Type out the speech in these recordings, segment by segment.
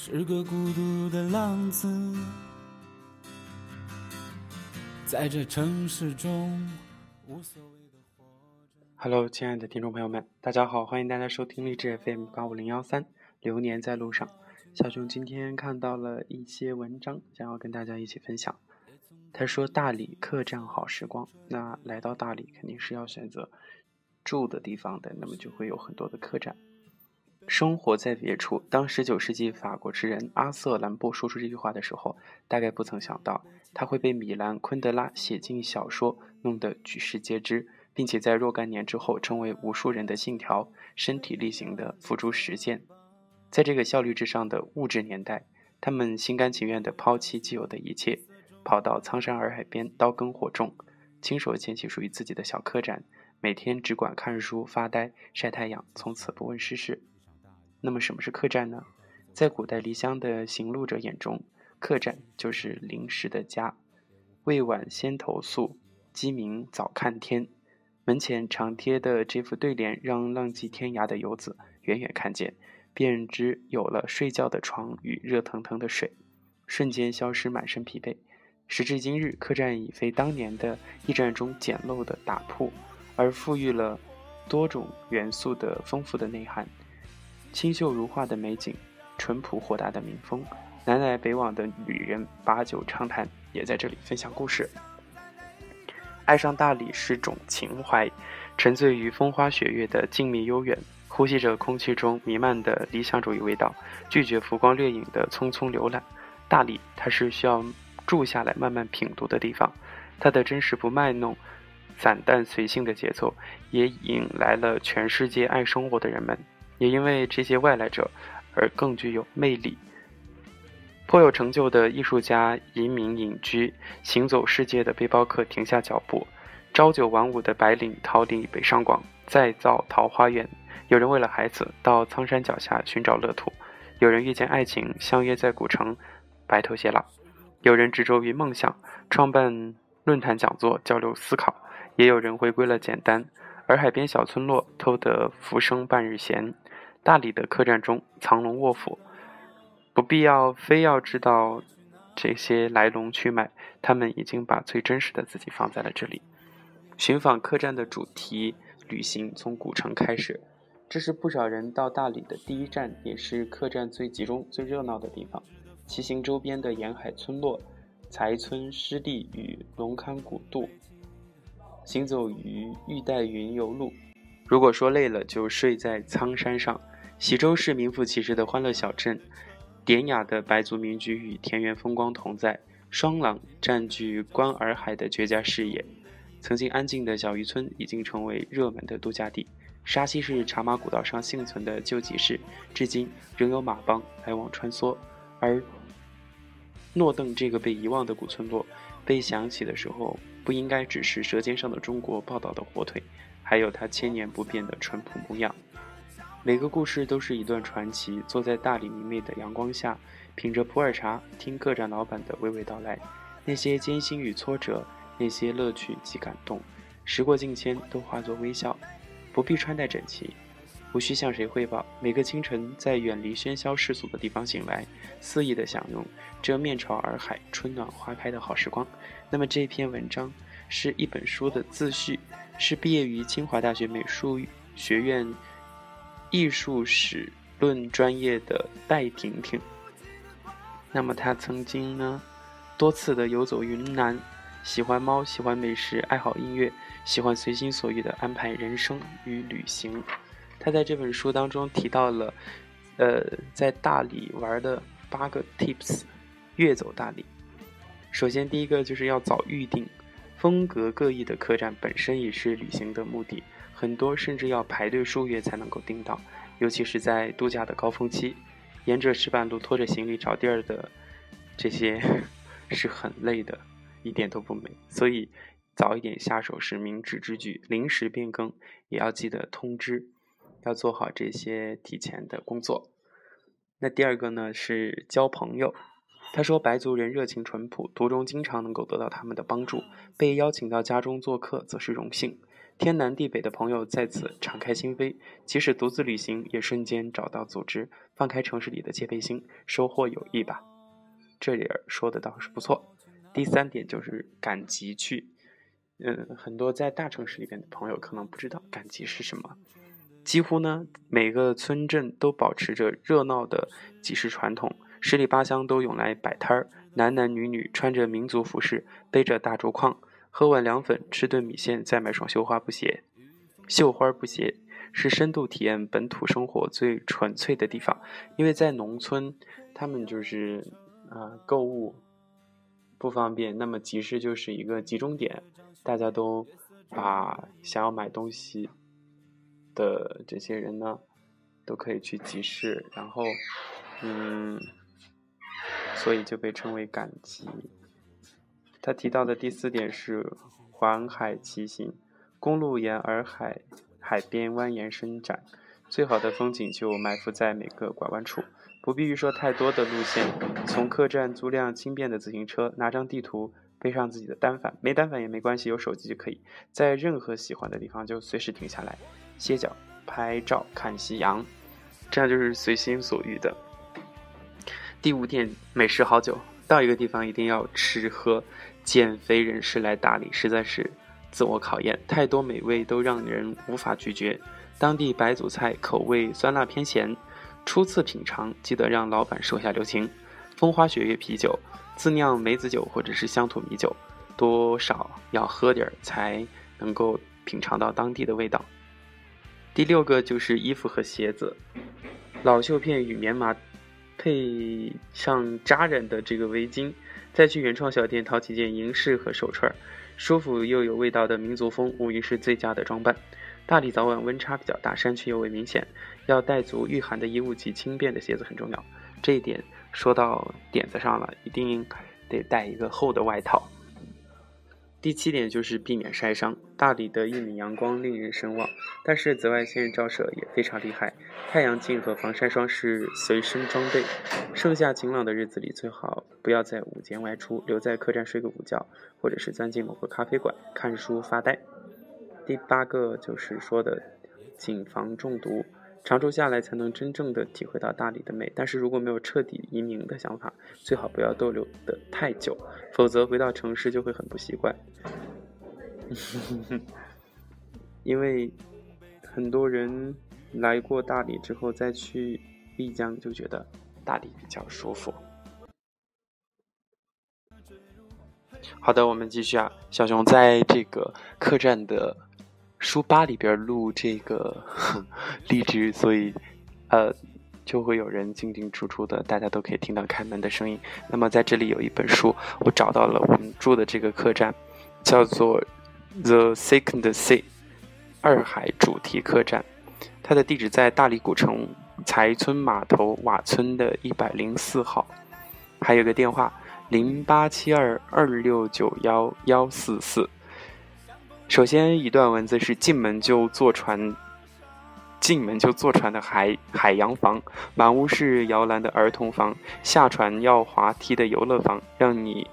是个孤独的浪子，在这城市中无所谓的活着。Hello，亲爱的听众朋友们，大家好，欢迎大家收听励志 FM 八五零幺三，流年在路上。小熊今天看到了一些文章，想要跟大家一起分享。他说大理客栈好时光，那来到大理肯定是要选择住的地方的，那么就会有很多的客栈。生活在别处。当19世纪法国诗人阿瑟·兰布说出这句话的时候，大概不曾想到他会被米兰·昆德拉写进小说，弄得举世皆知，并且在若干年之后成为无数人的信条，身体力行地付诸实践。在这个效率至上的物质年代，他们心甘情愿地抛弃既有的一切，跑到苍山洱海边刀耕火种，亲手建起属于自己的小客栈，每天只管看书、发呆、晒太阳，从此不问世事。那么什么是客栈呢？在古代离乡的行路者眼中，客栈就是临时的家。未晚先投宿，鸡鸣早看天。门前常贴的这副对联，让浪迹天涯的游子远远看见，便知有了睡觉的床与热腾腾的水，瞬间消失满身疲惫。时至今日，客栈已非当年的驿站中简陋的打铺，而赋予了多种元素的丰富的内涵。清秀如画的美景，淳朴豁达的民风，南来北往的旅人把酒畅谈，也在这里分享故事。爱上大理是种情怀，沉醉于风花雪月的静谧悠远，呼吸着空气中弥漫的理想主义味道，拒绝浮光掠影的匆匆浏览。大理，它是需要住下来慢慢品读的地方。它的真实不卖弄、散淡随性的节奏，也引来了全世界爱生活的人们。也因为这些外来者而更具有魅力。颇有成就的艺术家移民隐居，行走世界的背包客停下脚步，朝九晚五的白领逃离北上广，再造桃花源。有人为了孩子到苍山脚下寻找乐土，有人遇见爱情相约在古城白头偕老，有人执着于梦想创办论坛讲座交流思考，也有人回归了简单。而海边小村落偷得浮生半日闲。大理的客栈中藏龙卧虎，不必要非要知道这些来龙去脉，他们已经把最真实的自己放在了这里。寻访客栈的主题旅行从古城开始，这是不少人到大理的第一站，也是客栈最集中、最热闹的地方。骑行周边的沿海村落，才村湿地与龙龛古渡，行走于玉带云游路。如果说累了，就睡在苍山上。喜洲是名副其实的欢乐小镇，典雅的白族民居与田园风光同在，双廊占据观洱海的绝佳视野。曾经安静的小渔村已经成为热门的度假地。沙溪是茶马古道上幸存的旧集市，至今仍有马帮来往穿梭。而诺邓这个被遗忘的古村落，被想起的时候，不应该只是《舌尖上的中国》报道的火腿，还有它千年不变的淳朴模样。每个故事都是一段传奇。坐在大理明媚的阳光下，品着普洱茶，听客栈老板的娓娓道来，那些艰辛与挫折，那些乐趣及感动，时过境迁都化作微笑。不必穿戴整齐，无需向谁汇报。每个清晨，在远离喧嚣世俗的地方醒来，肆意的享用这面朝洱海、春暖花开的好时光。那么这篇文章是一本书的自序，是毕业于清华大学美术学院。艺术史论专业的戴婷婷，那么她曾经呢多次的游走云南，喜欢猫，喜欢美食，爱好音乐，喜欢随心所欲的安排人生与旅行。她在这本书当中提到了，呃，在大理玩的八个 tips，越走大理。首先第一个就是要早预定，风格各异的客栈本身也是旅行的目的。很多甚至要排队数月才能够订到，尤其是在度假的高峰期，沿着石板路拖着行李找地儿的这些 是很累的，一点都不美。所以早一点下手是明智之举。临时变更也要记得通知，要做好这些提前的工作。那第二个呢是交朋友。他说白族人热情淳朴，途中经常能够得到他们的帮助，被邀请到家中做客则是荣幸。天南地北的朋友在此敞开心扉，即使独自旅行，也瞬间找到组织，放开城市里的戒备心，收获友谊吧。这里说的倒是不错。第三点就是赶集去，嗯，很多在大城市里边的朋友可能不知道赶集是什么。几乎呢，每个村镇都保持着热闹的集市传统，十里八乡都涌来摆摊儿，男男女女穿着民族服饰，背着大竹筐，喝碗凉粉，吃顿米线，再买双绣花布鞋。绣花布鞋是深度体验本土生活最纯粹的地方，因为在农村，他们就是啊购物。不方便，那么集市就是一个集中点，大家都把想要买东西的这些人呢，都可以去集市，然后，嗯，所以就被称为赶集。他提到的第四点是环海骑行，公路沿洱海海边蜿蜒伸展，最好的风景就埋伏在每个拐弯处。不必预说太多的路线，从客栈租辆轻便的自行车，拿张地图，背上自己的单反，没单反也没关系，有手机就可以，在任何喜欢的地方就随时停下来歇脚、拍照、看夕阳，这样就是随心所欲的。第五点，美食好酒，到一个地方一定要吃喝。减肥人士来大理实在是自我考验，太多美味都让人无法拒绝。当地白族菜口味酸辣偏咸。初次品尝，记得让老板手下留情。风花雪月啤酒、自酿梅子酒或者是乡土米酒，多少要喝点儿才能够品尝到当地的味道。第六个就是衣服和鞋子，老绣片与棉麻，配上扎染的这个围巾，再去原创小店淘几件银饰和手串，舒服又有味道的民族风，无疑是最佳的装扮。大理早晚温差比较大，山区尤为明显，要带足御寒的衣物及轻便的鞋子很重要。这一点说到点子上了，一定得带一个厚的外套。第七点就是避免晒伤。大理的一米阳光令人神往，但是紫外线照射也非常厉害，太阳镜和防晒霜是随身装备。盛夏晴朗的日子里，最好不要在午间外出，留在客栈睡个午觉，或者是钻进某个咖啡馆看书发呆。第八个就是说的，谨防中毒，长住下来才能真正的体会到大理的美。但是如果没有彻底移民的想法，最好不要逗留的太久，否则回到城市就会很不习惯。因为很多人来过大理之后再去丽江，就觉得大理比较舒服。好的，我们继续啊，小熊在这个客栈的。书吧里边录这个 荔枝，所以呃就会有人进进出出的，大家都可以听到开门的声音。那么在这里有一本书，我找到了我们住的这个客栈，叫做 The Second Sea 二海主题客栈，它的地址在大理古城财村码头瓦村的一百零四号，还有个电话零八七二二六九幺幺四四。首先一段文字是进门就坐船，进门就坐船的海海洋房，满屋是摇篮的儿童房，下船要滑梯的游乐房，让你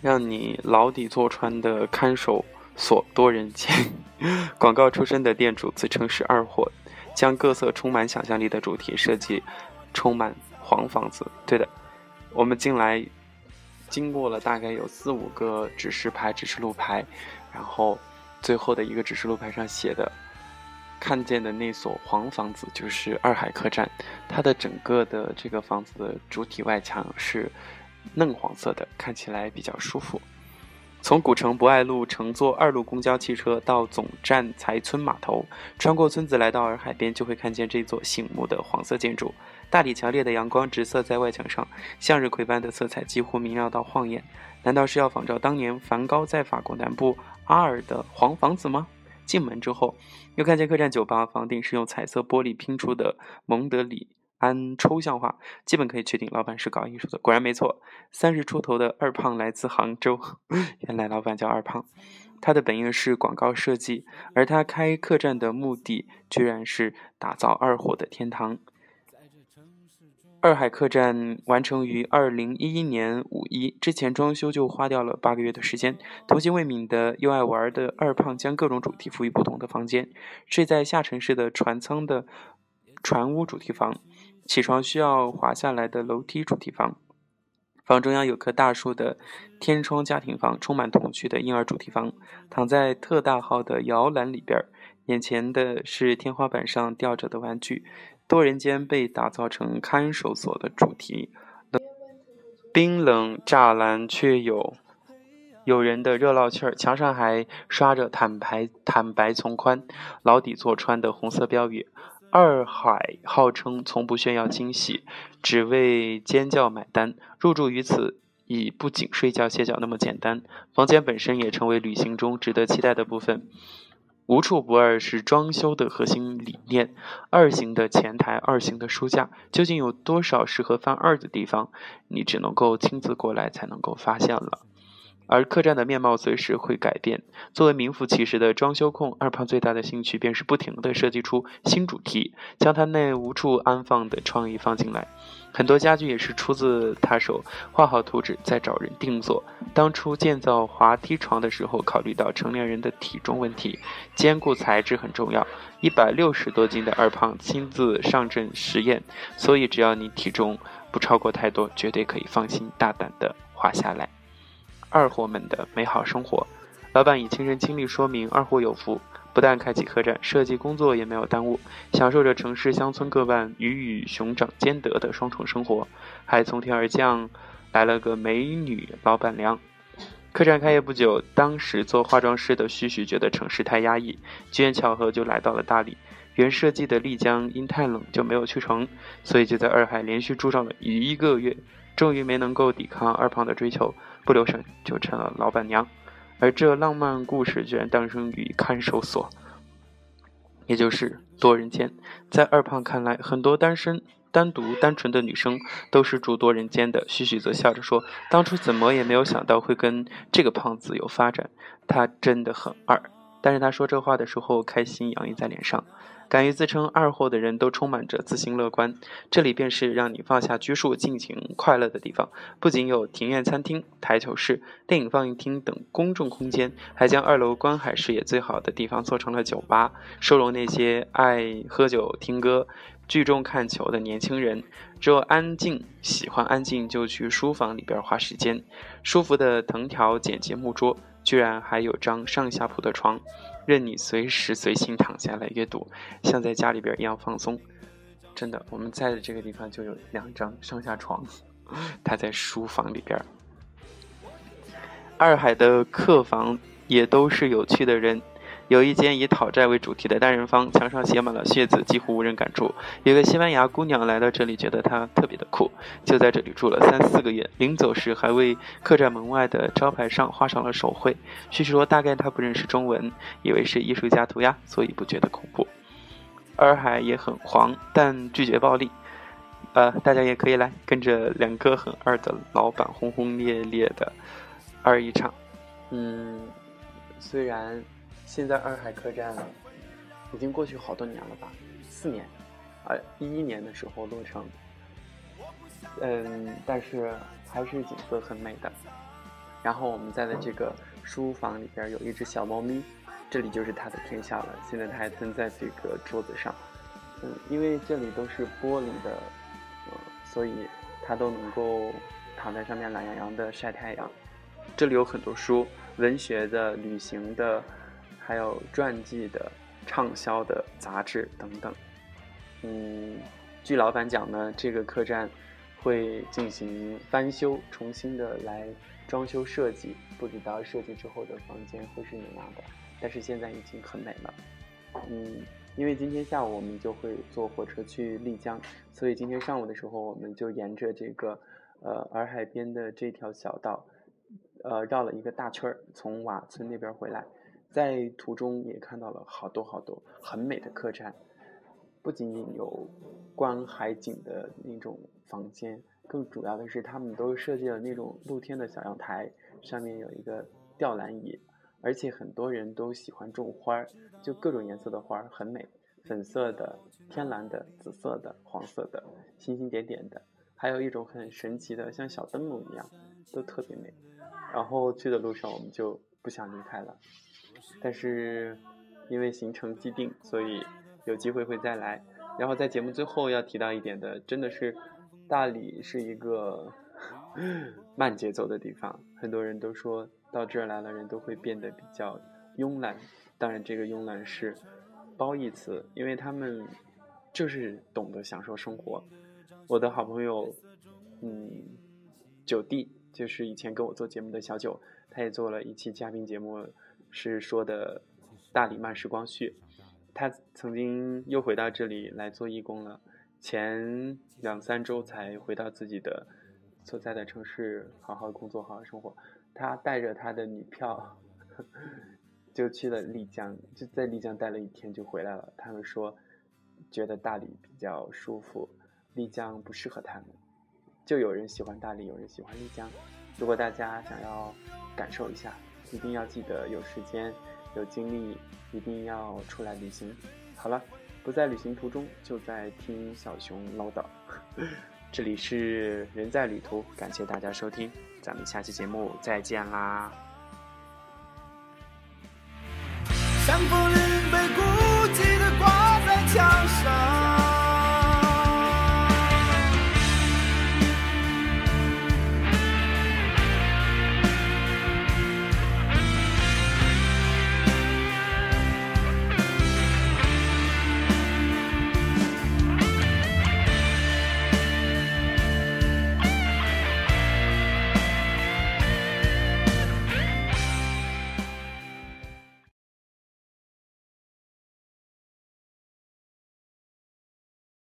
让你牢底坐穿的看守所多人间。广告出身的店主自称是二货，将各色充满想象力的主题设计，充满黄房子。对的，我们进来。经过了大概有四五个指示牌、指示路牌，然后最后的一个指示路牌上写的，看见的那所黄房子就是二海客栈。它的整个的这个房子的主体外墙是嫩黄色的，看起来比较舒服。从古城博爱路乘坐二路公交汽车到总站财村码头，穿过村子来到洱海边，就会看见这座醒目的黄色建筑。大理强烈的阳光直射在外墙上，向日葵般的色彩几乎明亮到晃眼。难道是要仿照当年梵高在法国南部阿尔的黄房子吗？进门之后，又看见客栈酒吧房顶是用彩色玻璃拼出的蒙德里安抽象画，基本可以确定老板是搞艺术的。果然没错，三十出头的二胖来自杭州，原来老板叫二胖。他的本业是广告设计，而他开客栈的目的居然是打造二货的天堂。二海客栈完成于二零一一年五一之前，装修就花掉了八个月的时间。童心未泯的又爱玩的二胖，将各种主题赋予不同的房间：睡在下沉式的船舱的船屋主题房，起床需要滑下来的楼梯主题房，房中央有棵大树的天窗家庭房，充满童趣的婴儿主题房，躺在特大号的摇篮里边，眼前的是天花板上吊着的玩具。多人间被打造成看守所的主题，冰冷栅栏却有有人的热闹气儿，墙上还刷着“坦白坦白从宽，牢底坐穿”的红色标语。二海号称从不炫耀惊喜，只为尖叫买单。入住于此，已不仅睡觉歇脚那么简单，房间本身也成为旅行中值得期待的部分。无处不二是装修的核心理念。二型的前台，二型的书架，究竟有多少适合翻二的地方？你只能够亲自过来才能够发现了。而客栈的面貌随时会改变。作为名副其实的装修控，二胖最大的兴趣便是不停地设计出新主题，将他那无处安放的创意放进来。很多家具也是出自他手，画好图纸再找人定做。当初建造滑梯床的时候，考虑到成年人的体重问题，坚固材质很重要。一百六十多斤的二胖亲自上阵实验，所以只要你体重不超过太多，绝对可以放心大胆地滑下来。二货们的美好生活，老板以亲身经历说明：二货有福，不但开启客栈，设计工作也没有耽误，享受着城市乡村各半鱼与熊掌兼得的双重生活，还从天而降来了个美女老板娘。客栈开业不久，当时做化妆师的旭旭觉得城市太压抑，机缘巧合就来到了大理。原设计的丽江因太冷就没有去成，所以就在洱海连续住上了一个月，终于没能够抵抗二胖的追求。不留神就成了老板娘，而这浪漫故事居然诞生于看守所，也就是多人间。在二胖看来，很多单身、单独、单纯的女生都是住多人间的。旭旭则笑着说：“当初怎么也没有想到会跟这个胖子有发展，他真的很二。”但是他说这话的时候，开心洋溢在脸上。敢于自称二货的人都充满着自信乐观，这里便是让你放下拘束、尽情快乐的地方。不仅有庭院餐厅、台球室、电影放映厅等公众空间，还将二楼观海视野最好的地方做成了酒吧，收容那些爱喝酒、听歌、聚众看球的年轻人。只有安静、喜欢安静，就去书房里边花时间。舒服的藤条简洁木桌。居然还有张上下铺的床，任你随时随心躺下来阅读，像在家里边一样放松。真的，我们在的这个地方就有两张上下床，他在书房里边。二海的客房也都是有趣的人。有一间以讨债为主题的单人房，墙上写满了血字，几乎无人敢住。有个西班牙姑娘来到这里，觉得它特别的酷，就在这里住了三四个月。临走时，还为客栈门外的招牌上画上了手绘。据说，大概他不认识中文，以为是艺术家涂鸦，所以不觉得恐怖。洱海也很黄，但拒绝暴力。呃，大家也可以来跟着两个很二的老板轰轰烈烈的二一场。嗯，虽然。现在二海客栈已经过去好多年了吧？四年，呃，一一年的时候落成。嗯，但是还是景色很美的。然后我们在的这个书房里边有一只小猫咪，这里就是它的天下了。现在它还蹲在这个桌子上。嗯，因为这里都是玻璃的，呃，所以它都能够躺在上面懒洋洋的晒太阳。这里有很多书，文学的、旅行的。还有传记的、畅销的杂志等等。嗯，据老板讲呢，这个客栈会进行翻修，重新的来装修设计。不知道设计之后的房间会是怎样的，但是现在已经很美了。嗯，因为今天下午我们就会坐火车去丽江，所以今天上午的时候，我们就沿着这个呃洱海边的这条小道，呃绕了一个大圈儿，从瓦村那边回来。在途中也看到了好多好多很美的客栈，不仅仅有观海景的那种房间，更主要的是他们都设计了那种露天的小阳台，上面有一个吊篮椅，而且很多人都喜欢种花儿，就各种颜色的花儿很美，粉色的、天蓝的、紫色的、黄色的、星星点点的，还有一种很神奇的，像小灯笼一样，都特别美。然后去的路上我们就不想离开了，但是因为行程既定，所以有机会会再来。然后在节目最后要提到一点的，真的是大理是一个 慢节奏的地方，很多人都说到这儿来了，人都会变得比较慵懒。当然，这个慵懒是褒义词，因为他们就是懂得享受生活。我的好朋友，嗯，九弟就是以前跟我做节目的小九，他也做了一期嘉宾节目，是说的大理慢时光序。他曾经又回到这里来做义工了，前两三周才回到自己的所在的城市，好好工作，好好生活。他带着他的女票，就去了丽江，就在丽江待了一天就回来了。他们说，觉得大理比较舒服。丽江不适合他们，就有人喜欢大理，有人喜欢丽江。如果大家想要感受一下，一定要记得有时间、有精力一定要出来旅行。好了，不在旅行途中，就在听小熊唠叨。这里是人在旅途，感谢大家收听，咱们下期节目再见啦！像风云被孤寂的挂在墙上。